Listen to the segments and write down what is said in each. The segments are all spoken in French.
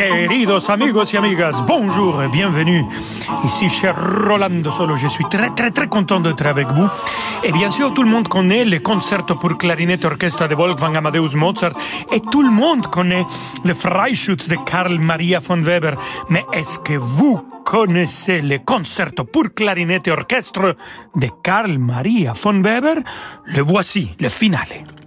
Queridos amigos y amigas, bonjour et bienvenue. Ici, cher Rolando Solo, je suis très très très content d'être avec vous. Et bien sûr, tout le monde connaît le concerto pour clarinette orchestre de Wolfgang Amadeus Mozart et tout le monde connaît le Freischütz de Karl Maria von Weber. Mais est-ce que vous connaissez le concerto pour clarinette et orchestre de Karl Maria von Weber? Le voici, le finale.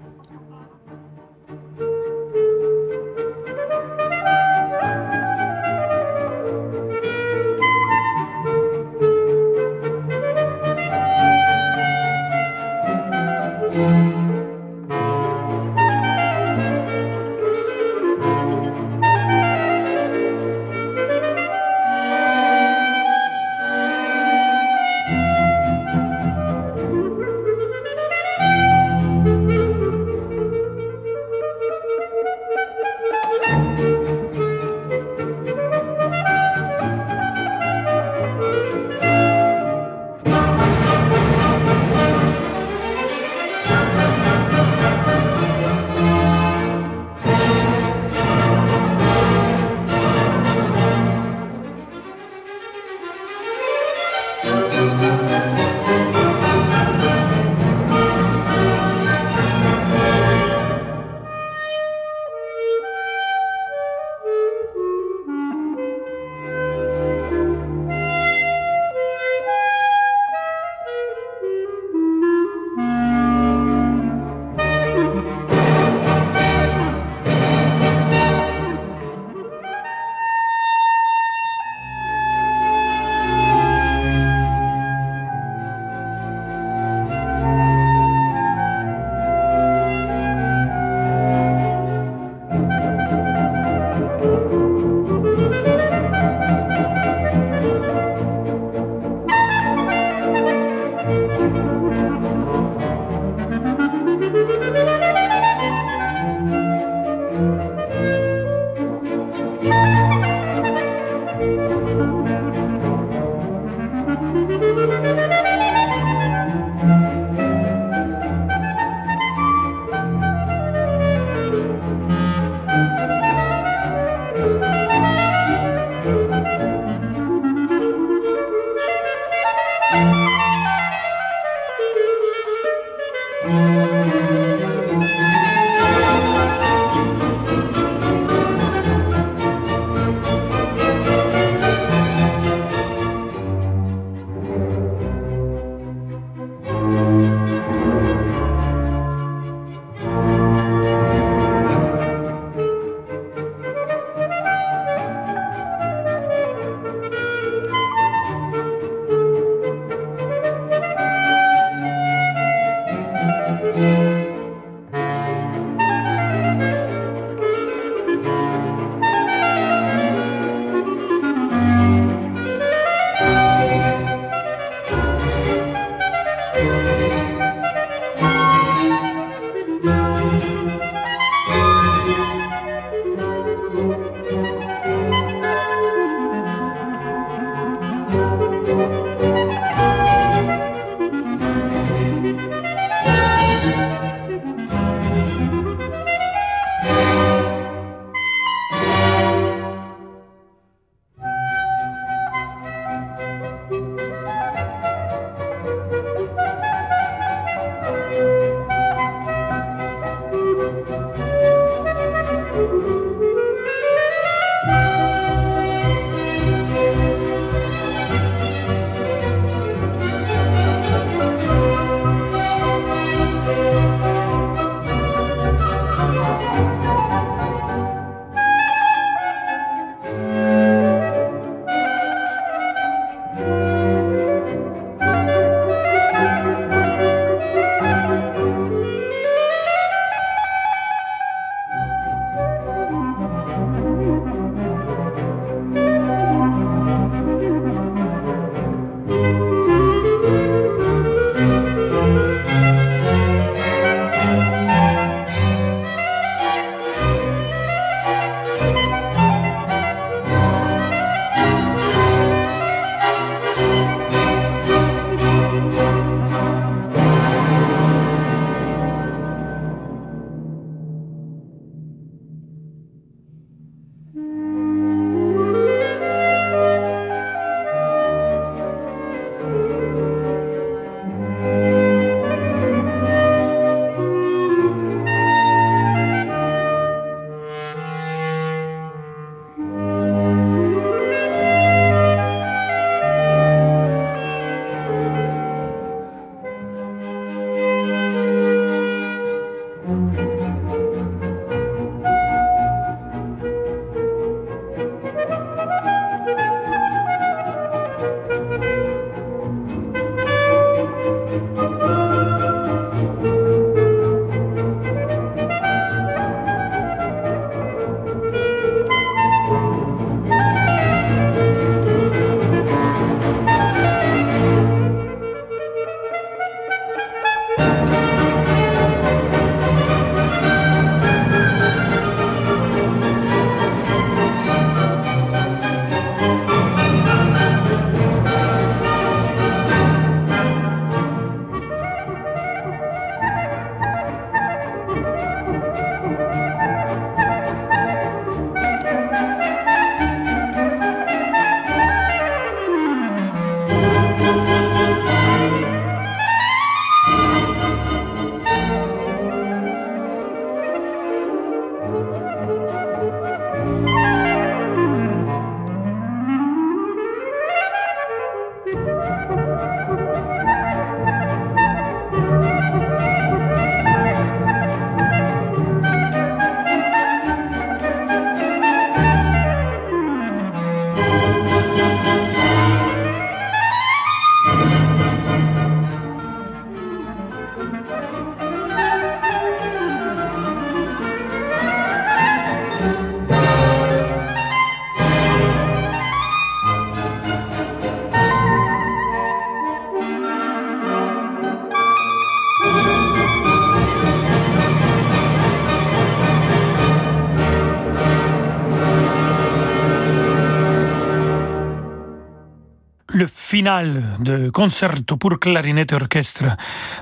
Le final de concerto pour clarinette et orchestre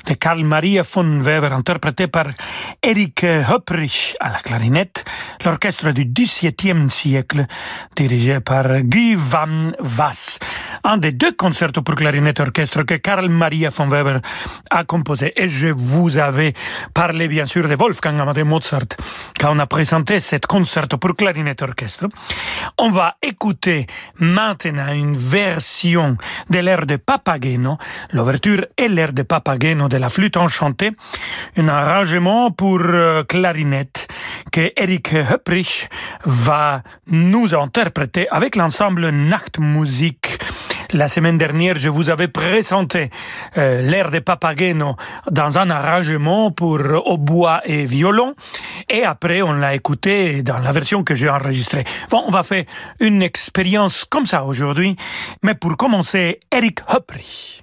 de Karl Maria von Weber, interprété par Erich Höpprich à la clarinette, l'orchestre du XVIIe siècle, dirigé par Guy van Wass. Un des deux concertos pour clarinette et orchestre que Karl Maria von Weber a composé. Et je vous avais parlé bien sûr de Wolfgang Amadeus Mozart quand on a présenté cet concerto pour clarinette et orchestre. On va écouter maintenant une version de l'air de Papageno, l'ouverture et l'air de Papageno de la flûte enchantée, un arrangement pour euh, clarinette que Eric Höpprich va nous interpréter avec l'ensemble Nachtmusik la semaine dernière, je vous avais présenté euh, l'air de Papageno dans un arrangement pour au bois et violon. Et après, on l'a écouté dans la version que j'ai enregistrée. Bon, on va faire une expérience comme ça aujourd'hui. Mais pour commencer, Eric Höpri.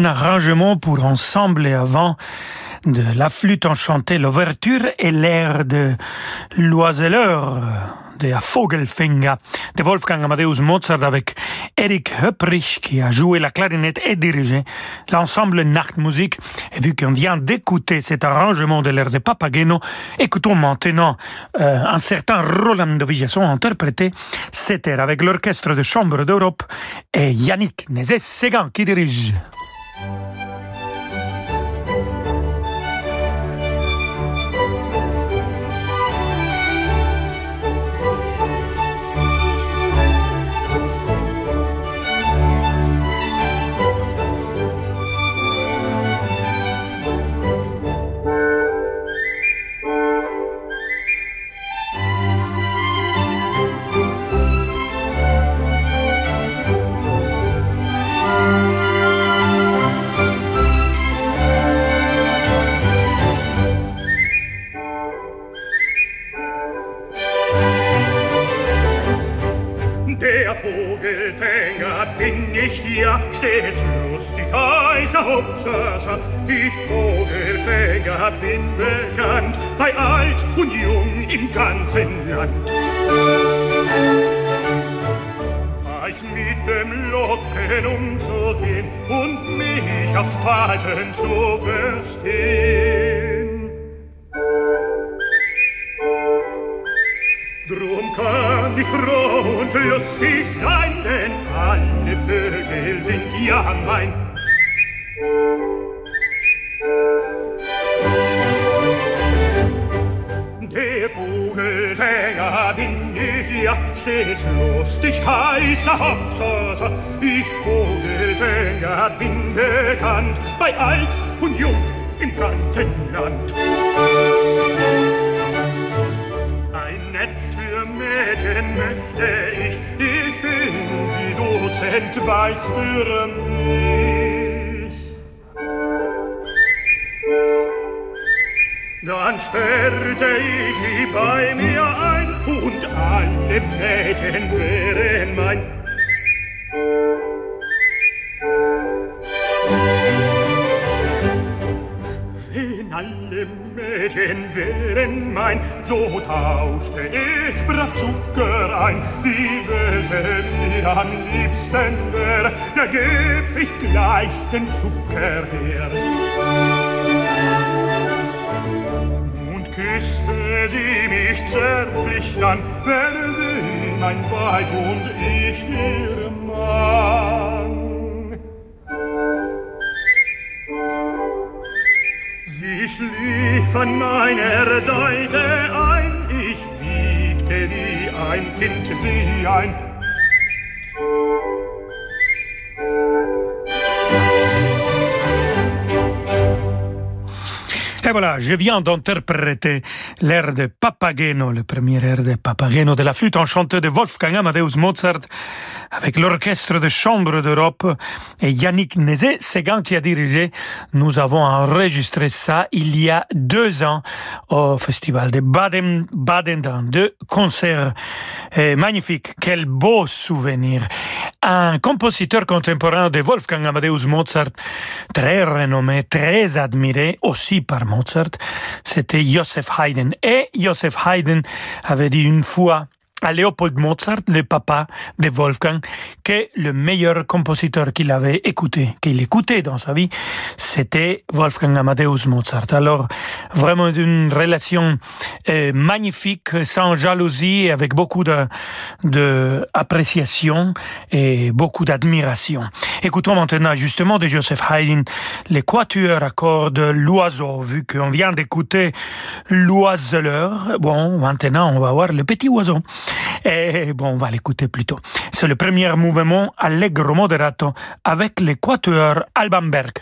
Un arrangement pour ensemble et avant de la flûte enchantée, l'ouverture et l'air de l'oiseleur de Vogelfinger de Wolfgang Amadeus Mozart avec Eric Höpprich qui a joué la clarinette et dirigé l'ensemble Nachtmusik. Et vu qu'on vient d'écouter cet arrangement de l'air de Papageno, écoutons maintenant euh, un certain Roland Vigesson interprété cet air avec l'orchestre de chambre d'Europe et Yannick Nézet-Ségan qui dirige. Falten zu verstehen. Drum kann ich froh und lustig sein, denn alle Vögel sind ja mein. Der Vogelfänger bin ich ja, seht lustig heißer Hopsasa. Ich Vogelfänger bin bekannt, bei alt und jung im ganzen Land. Ein Netz für Mädchen möchte ich, ich bin sie Dozent weiß für mich. Dann sperrte ich sie bei mir ein und alle Mädchen wären mein. Mädchen wären mein, so tauschte ich brav Zucker ein. Die welche mir am liebsten wär, da geb ich gleich den Zucker her. Und küsste sie mich zärtlich dann, wäre sie mein Weib und ich ihr Mann. Sie schlief an meiner Seite ein, ich wiegte wie ein Kind sie ein. Et voilà, je viens d'interpréter l'air de Papageno, le premier air de Papageno de la flûte enchantée de Wolfgang Amadeus Mozart avec l'orchestre de chambre d'Europe et Yannick Nézet-Séguin qui a dirigé. Nous avons enregistré ça il y a deux ans au festival de Baden-Baden dans deux concerts magnifiques. Quel beau souvenir. Un compositeur contemporain de Wolfgang Amadeus Mozart, très renommé, très admiré aussi par C'était Joseph Haydn. Et Joseph Haydn avait dit une fois à Léopold Mozart, le papa de Wolfgang, que le meilleur compositeur qu'il avait écouté, qu'il écoutait dans sa vie, c'était Wolfgang Amadeus Mozart. Alors, vraiment une relation euh, magnifique, sans jalousie, avec beaucoup de, de appréciation et beaucoup d'admiration. Écoutons maintenant justement de Joseph Haydn les quatuors à cordes l'oiseau, vu qu'on vient d'écouter l'oiseleur. Bon, maintenant on va voir le petit oiseau. Et bon, on va l'écouter plutôt. C'est le premier mouvement Allegro moderato avec l'équateur Alban Berg.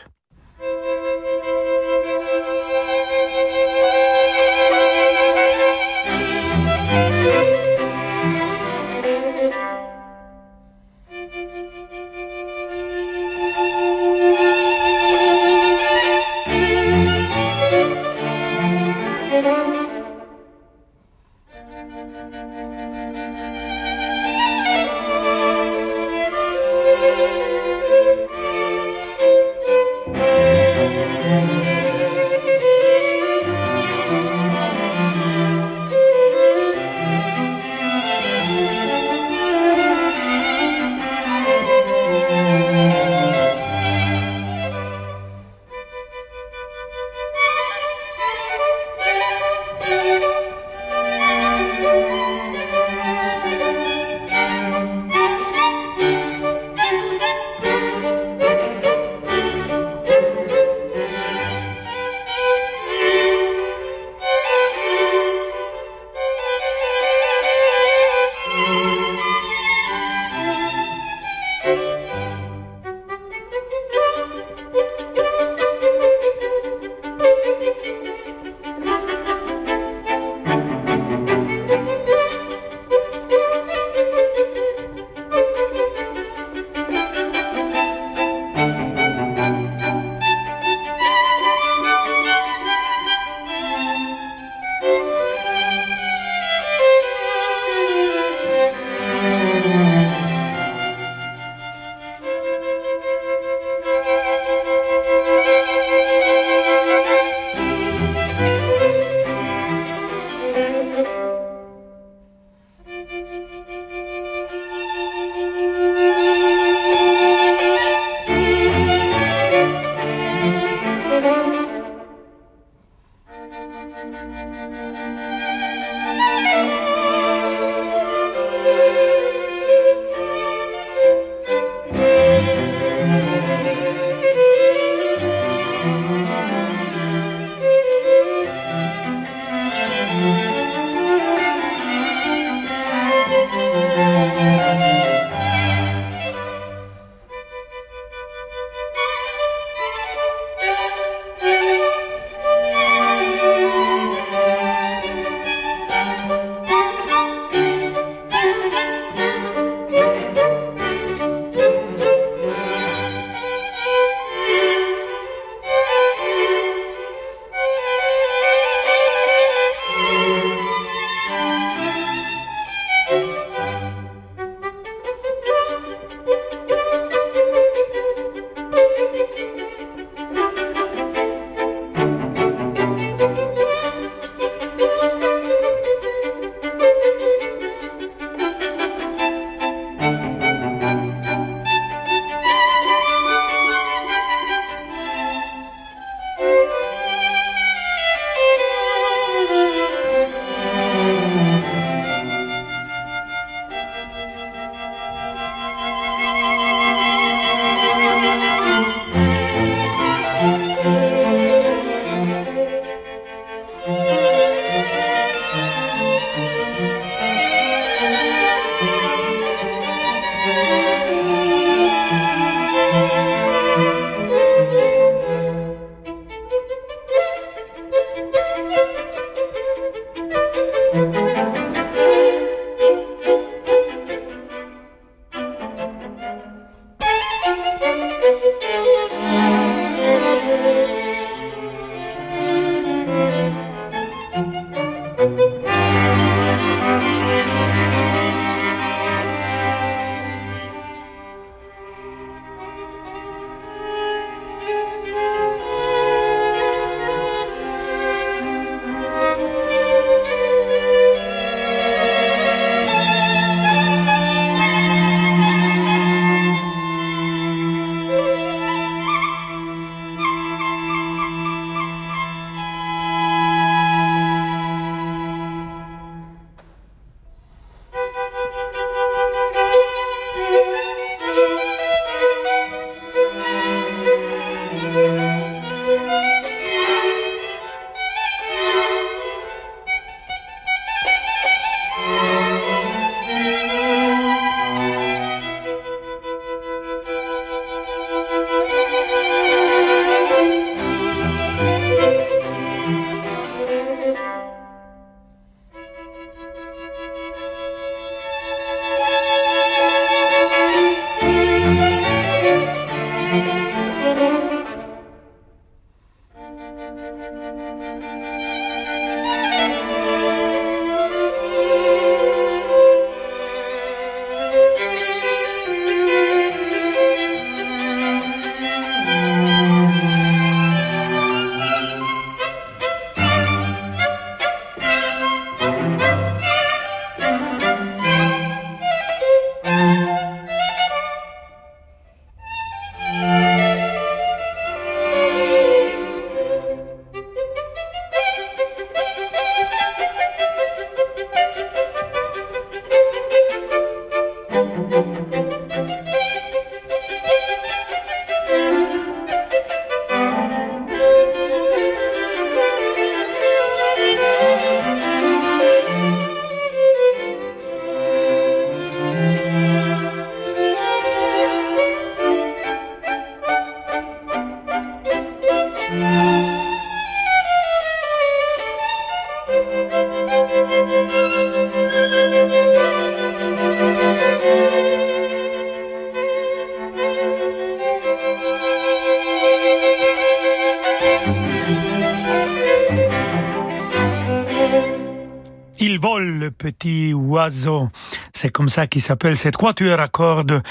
C'est comme ça qu'il s'appelle cette quatuor à cordes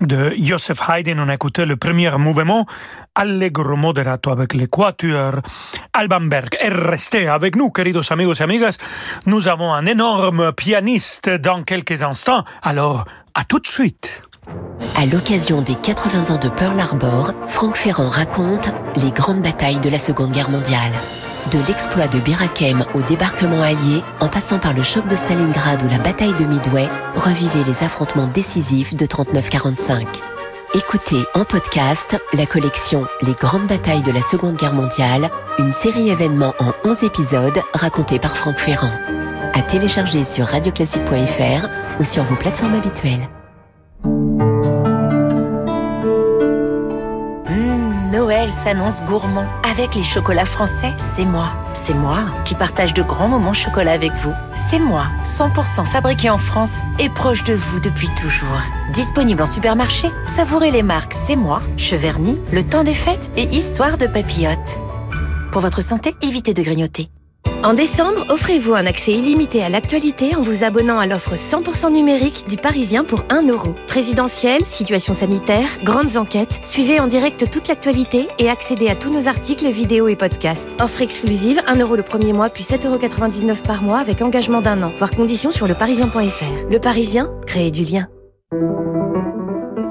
de Joseph Haydn. On a écouté le premier mouvement, Allegro moderato avec le quatuor Alban Berg. Et restez avec nous, queridos amigos et amigas. Nous avons un énorme pianiste dans quelques instants. Alors, à tout de suite. À l'occasion des 80 ans de Pearl Harbor, Franck Ferrand raconte les grandes batailles de la Seconde Guerre mondiale. De l'exploit de Birakem au débarquement allié, en passant par le choc de Stalingrad ou la bataille de Midway, revivez les affrontements décisifs de 39-45. Écoutez en podcast la collection Les grandes batailles de la Seconde Guerre mondiale, une série événements en 11 épisodes racontés par Franck Ferrand. À télécharger sur radioclassique.fr ou sur vos plateformes habituelles. S'annonce gourmand. Avec les chocolats français, c'est moi. C'est moi qui partage de grands moments chocolat avec vous. C'est moi, 100% fabriqué en France et proche de vous depuis toujours. Disponible en supermarché, savourez les marques C'est moi, Cheverny, Le Temps des Fêtes et Histoire de Papillote. Pour votre santé, évitez de grignoter. En décembre, offrez-vous un accès illimité à l'actualité en vous abonnant à l'offre 100% numérique du Parisien pour 1 euro. Présidentielle, situation sanitaire, grandes enquêtes, suivez en direct toute l'actualité et accédez à tous nos articles, vidéos et podcasts. Offre exclusive, 1 euro le premier mois puis 7,99 euros par mois avec engagement d'un an. Voir conditions sur leparisien.fr. Le Parisien, créez du lien.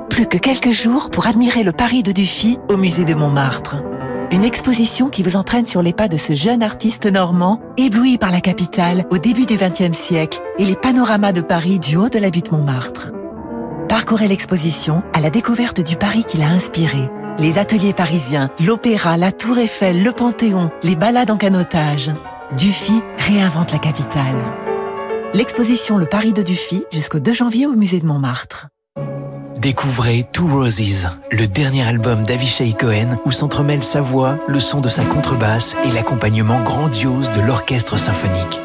Plus que quelques jours pour admirer le Paris de Dufy au musée de Montmartre. Une exposition qui vous entraîne sur les pas de ce jeune artiste normand, ébloui par la capitale au début du XXe siècle et les panoramas de Paris du haut de la butte Montmartre. Parcourez l'exposition à la découverte du Paris qui l'a inspiré. Les ateliers parisiens, l'opéra, la tour Eiffel, le Panthéon, les balades en canotage. Dufy réinvente la capitale. L'exposition Le Paris de Dufy jusqu'au 2 janvier au musée de Montmartre. Découvrez Two Roses, le dernier album d'Avishai Cohen où s'entremêlent sa voix, le son de sa contrebasse et l'accompagnement grandiose de l'orchestre symphonique.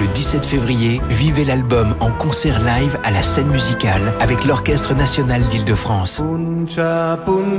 Le 17 février, vivez l'album en concert live à la scène musicale avec l'Orchestre national d'Île-de-France.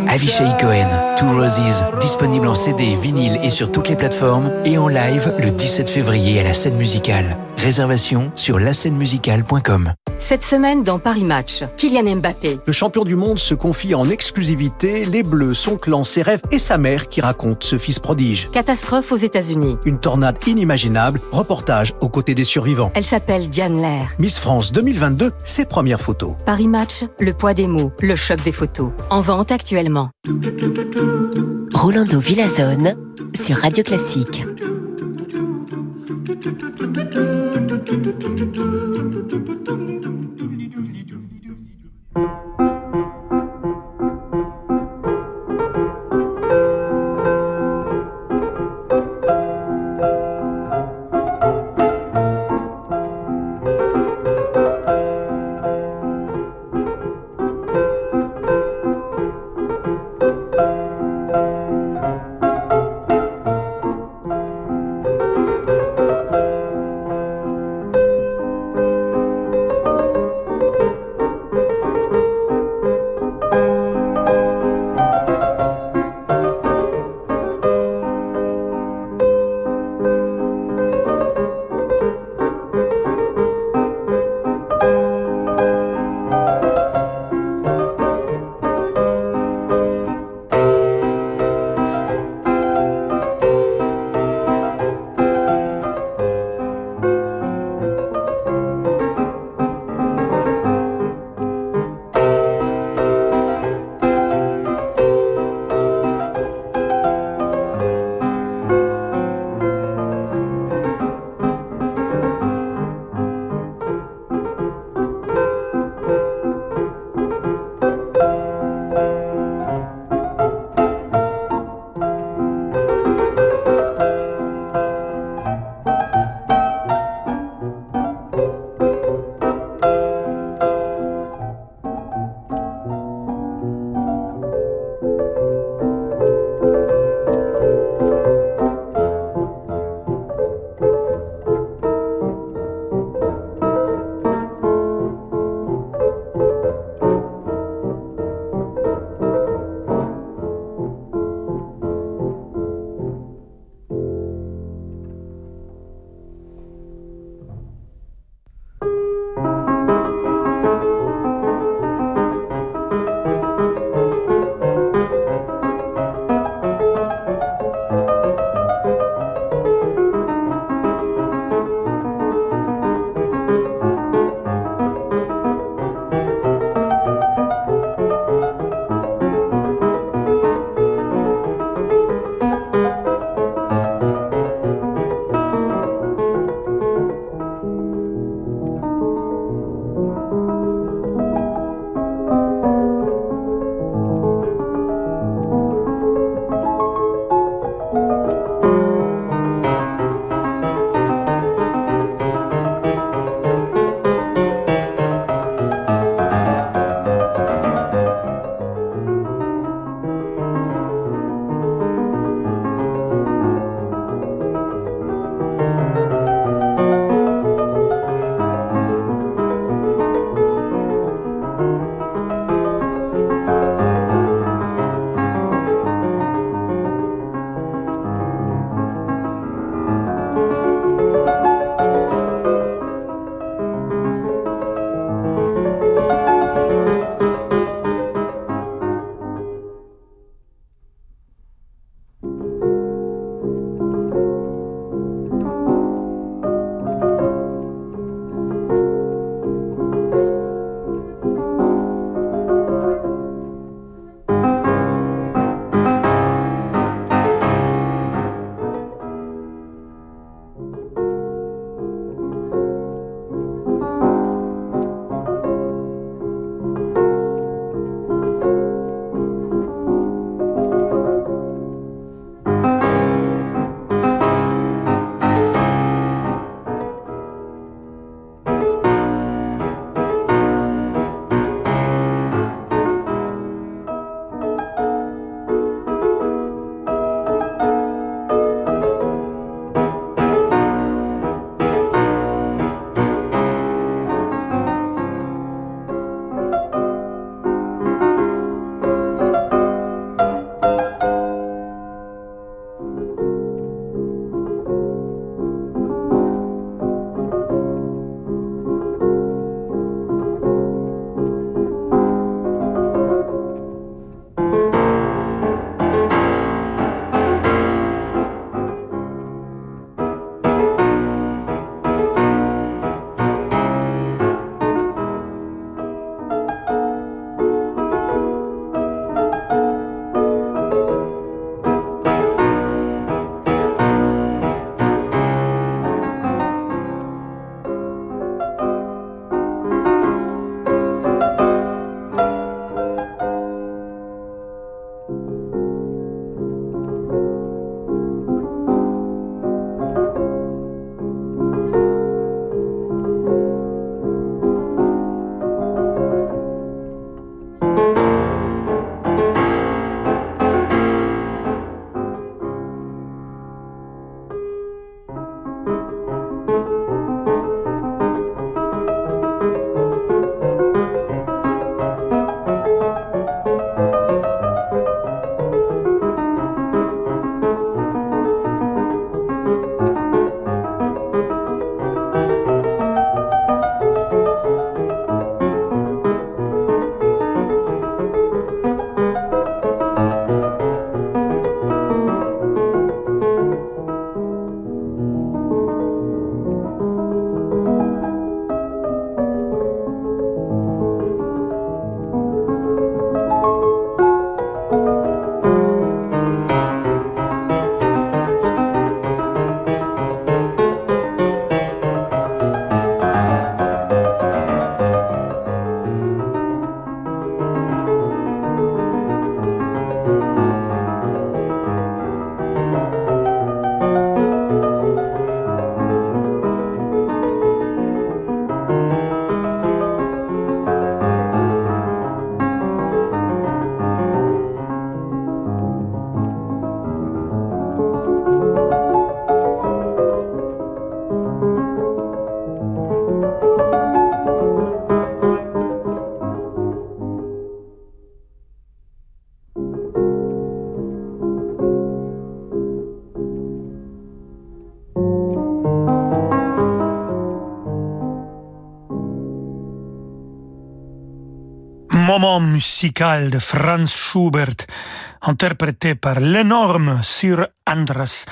Avishai Cohen, Two Roses, disponible en CD, vinyle et sur toutes les plateformes et en live le 17 février à la scène musicale. Réservation sur lascenemusicale.com. Cette semaine dans Paris Match, Kylian Mbappé. Le champion du monde se confie en exclusivité les Bleus, son clan, ses rêves et sa mère qui raconte ce fils prodige. Catastrophe aux États-Unis. Une tornade inimaginable, reportage aux côtés des survivants. Elle s'appelle Diane Lair. Miss France 2022, ses premières photos. Paris Match, le poids des mots, le choc des photos. En vente actuellement. Rolando Villazone sur Radio Classique. do do do do do. Moment musical de Franz Schubert, interprété par l'énorme Sir Andras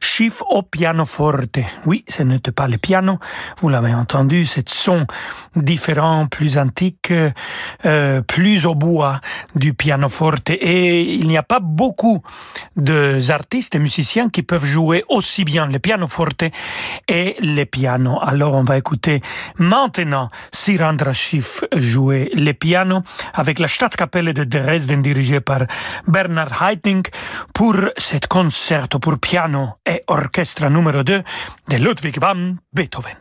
Schiff au pianoforte. Oui, ce n'était pas le piano, vous l'avez entendu, c'est son différent, plus antique, euh, plus au bois du pianoforte. Et il n'y a pas beaucoup d'artistes et musiciens qui peuvent jouer aussi bien le pianoforte et le piano. Alors on va écouter maintenant Sir Andras Schiff jouer le piano avec la Staatskapelle de Dresden dirigée par Bernard Haitink pour cet concerto pour piano et orchestre numéro 2 de Ludwig van Beethoven.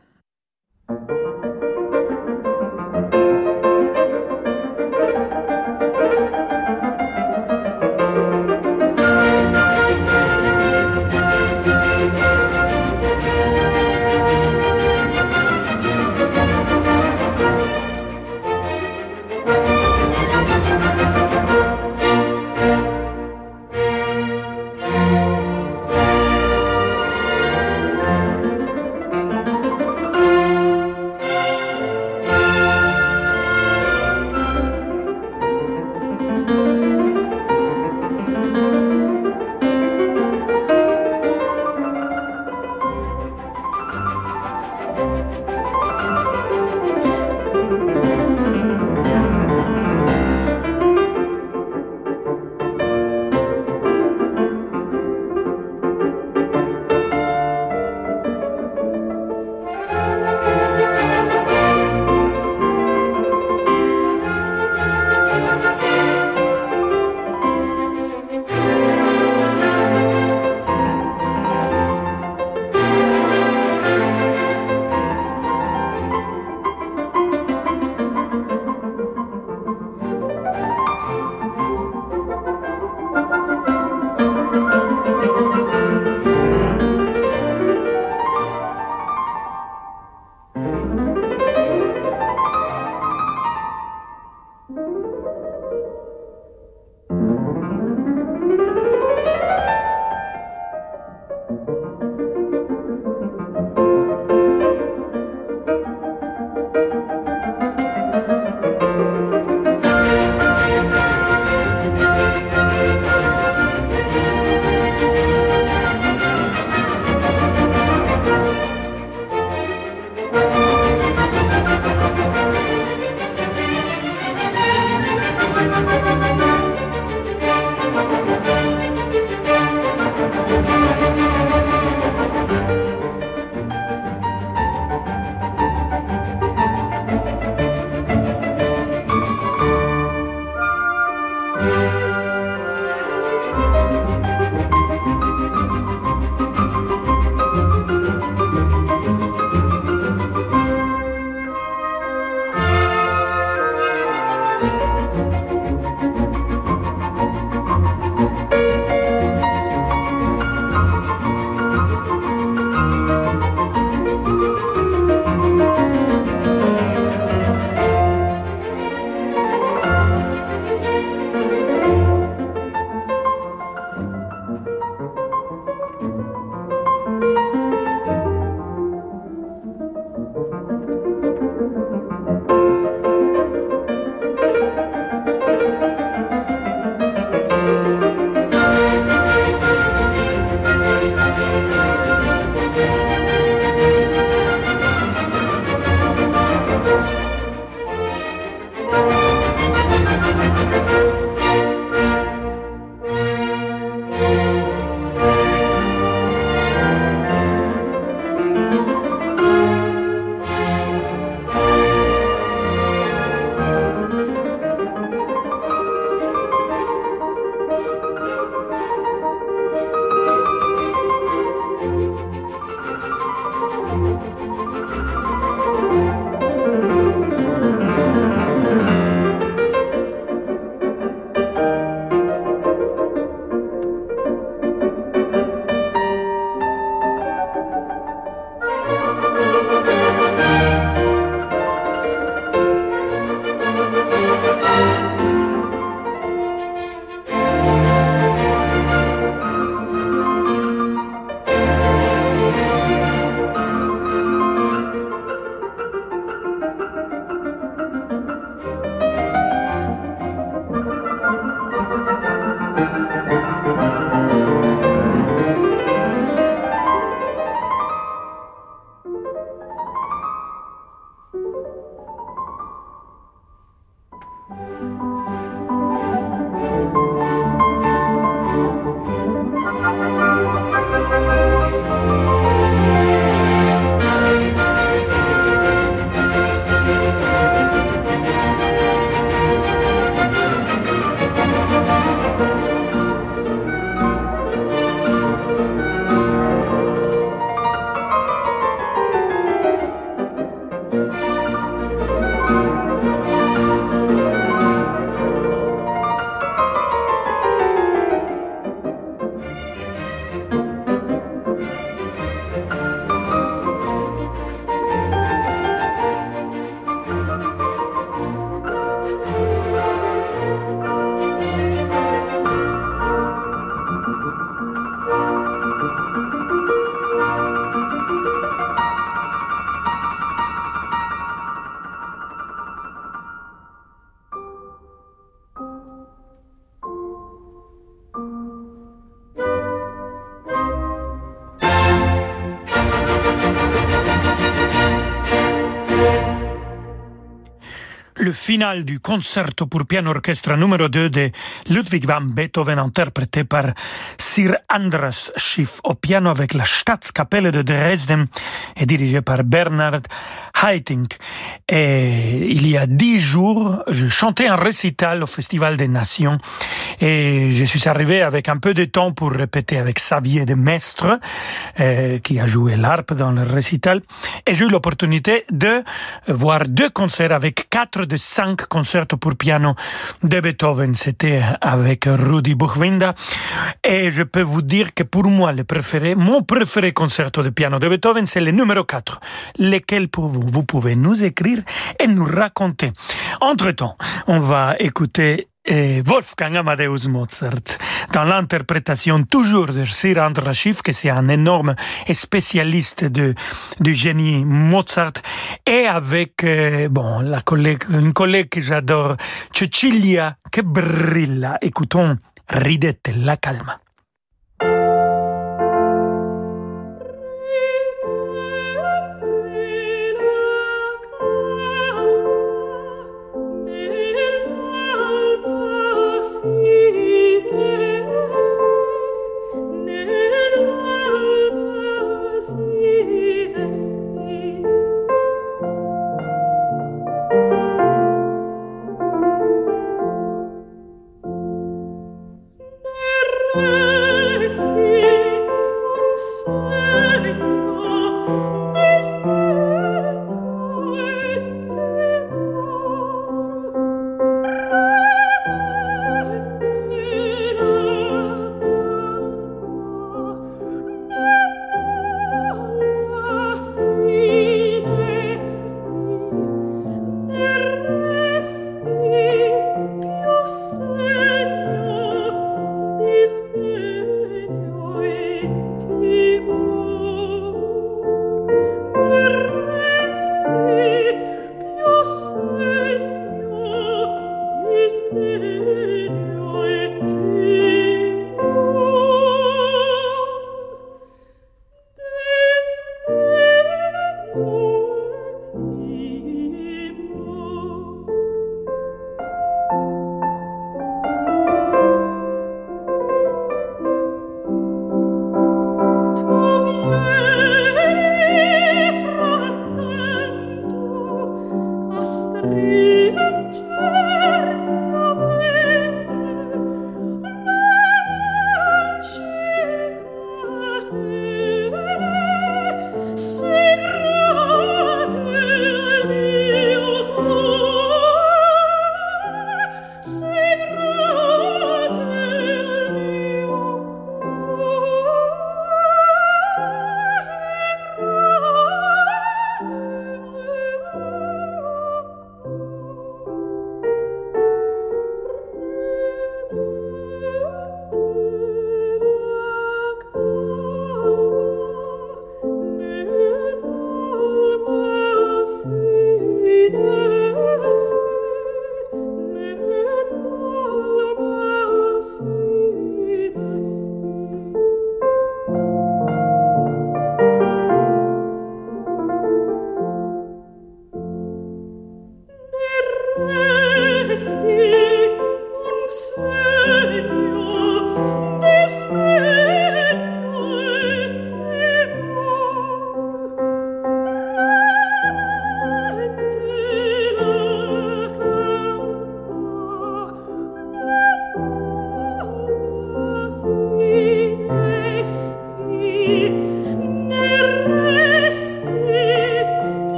Finale du concerto pour piano orchestre numéro 2 de Ludwig van Beethoven interprété par Sir Andras Schiff au piano avec la Staatskapelle de Dresden et dirigé par Bernard Et il y a dix jours, je chantais un récital au Festival des Nations et je suis arrivé avec un peu de temps pour répéter avec Xavier de Mestre, euh, qui a joué l'harpe dans le récital. Et j'ai eu l'opportunité de voir deux concerts avec quatre de cinq concerts pour piano de Beethoven. C'était avec Rudi Buchwinda. Et je peux vous dire que pour moi, le préféré, mon préféré concerto de piano de Beethoven, c'est le numéro 4. Lequel pour vous? Vous pouvez nous écrire et nous raconter. Entre-temps, on va écouter et Wolfgang Amadeus Mozart, dans l'interprétation toujours de Sir Andras Schiff, que c'est un énorme spécialiste de, du génie Mozart, et avec, euh, bon, la collègue, une collègue que j'adore, Cecilia, que brille. Écoutons Ridette la calma. Amen.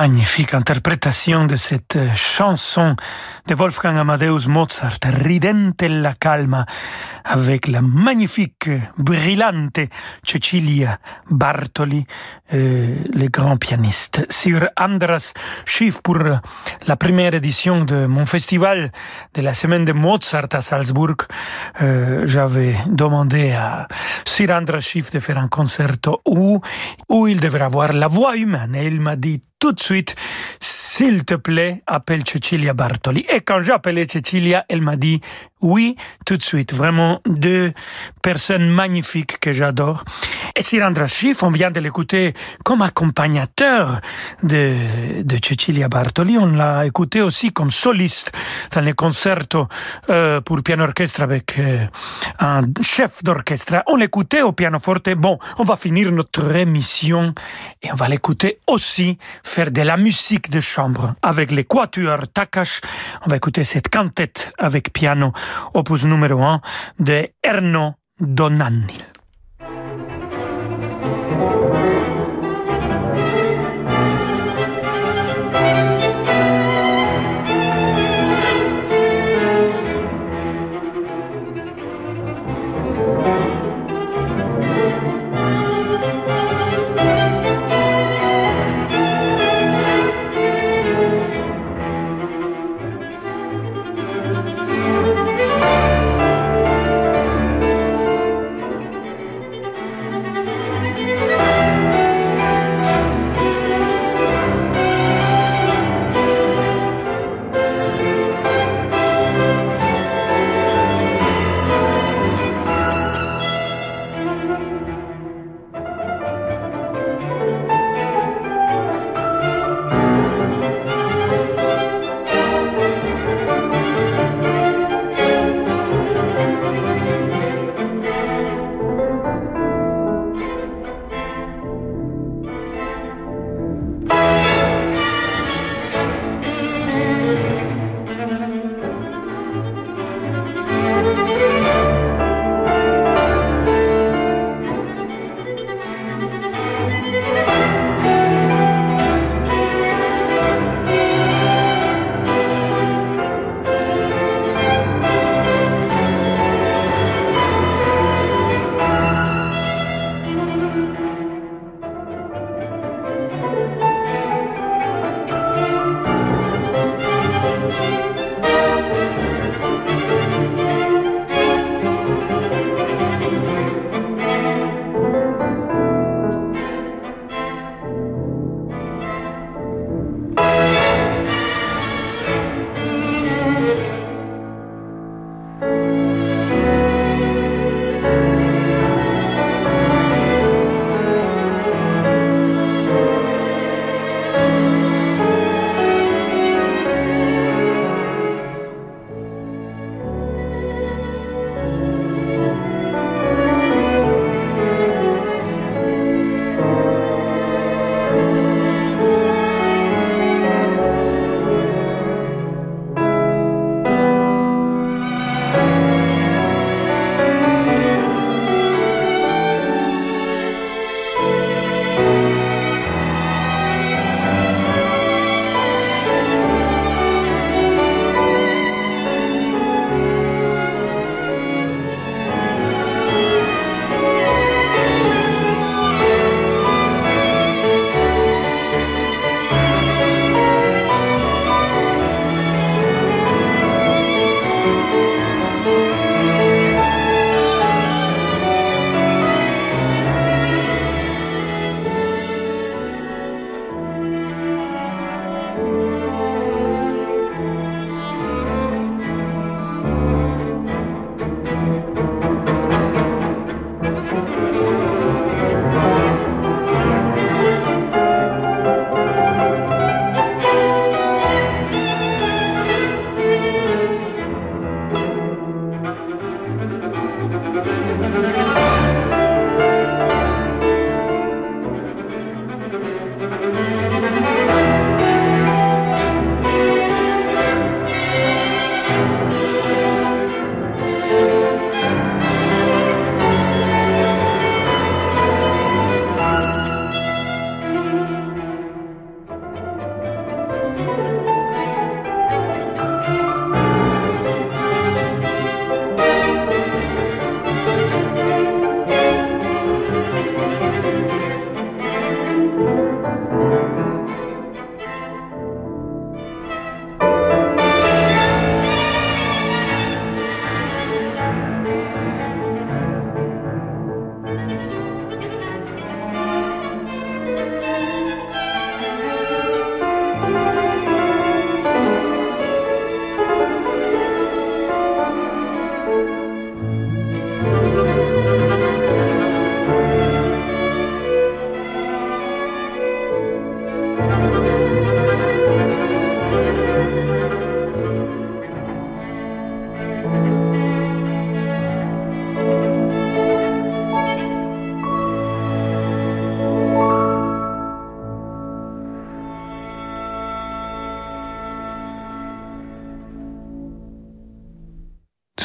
Magnifique interprétation de cette euh, chanson de Wolfgang Amadeus Mozart, Ridente la calma, avec la magnifique, brillante Cecilia Bartoli, euh, le grand pianiste. Sur Andras Schiff pour la première édition de mon festival de la semaine de Mozart à Salzbourg, euh, j'avais demandé à Sir Andras Schiff de faire un concerto où, où il devrait avoir la voix humaine et il m'a dit tout de suite, s'il te plaît, appelle Cecilia Bartoli. Et quand j'ai appelé Cecilia, elle m'a dit oui, tout de suite. Vraiment deux personnes magnifiques que j'adore. Et Sirandra Schiff, on vient de l'écouter comme accompagnateur de, de Cecilia Bartoli. On l'a écouté aussi comme soliste dans les concertos euh, pour piano orchestre avec euh, un chef d'orchestre. On l'écoutait au pianoforte. Bon, on va finir notre émission et on va l'écouter aussi faire de la musique de chambre avec les quatuors Takash. On va écouter cette cantette avec piano opus numéro 1 de Erno Donanni.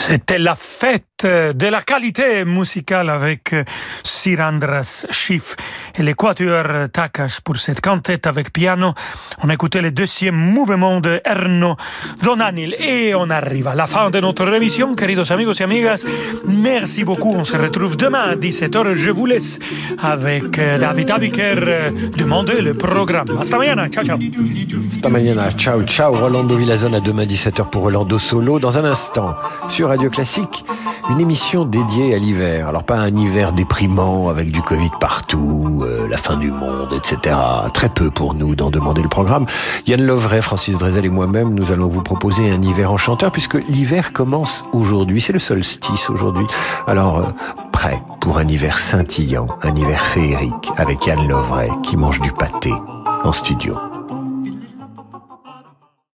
C'était la fête de la qualité musicale avec Sir Andras Schiff et l'équateur Takash pour cette quintette avec piano. On a écouté le deuxième mouvement de Erno Donanil et on arrive à la fin de notre émission, queridos amigos y amigas. Merci beaucoup. On se retrouve demain à 17h. Je vous laisse avec David Abiker demander le programme. Hasta mañana. Ciao, ciao. Hasta mañana. Ciao, ciao. Rolando Villazone à demain 17h pour Rolando Solo. Dans un instant, sur Radio Classique, une émission dédiée à l'hiver. Alors pas un hiver déprimant avec du Covid partout, euh, la fin du monde, etc. Très peu pour nous d'en demander le programme. Yann Lovray, Francis Drezel et moi-même, nous allons vous proposer un hiver enchanteur puisque l'hiver commence aujourd'hui. C'est le solstice aujourd'hui. Alors, euh, prêt pour un hiver scintillant, un hiver féerique avec Yann Lovray qui mange du pâté en studio.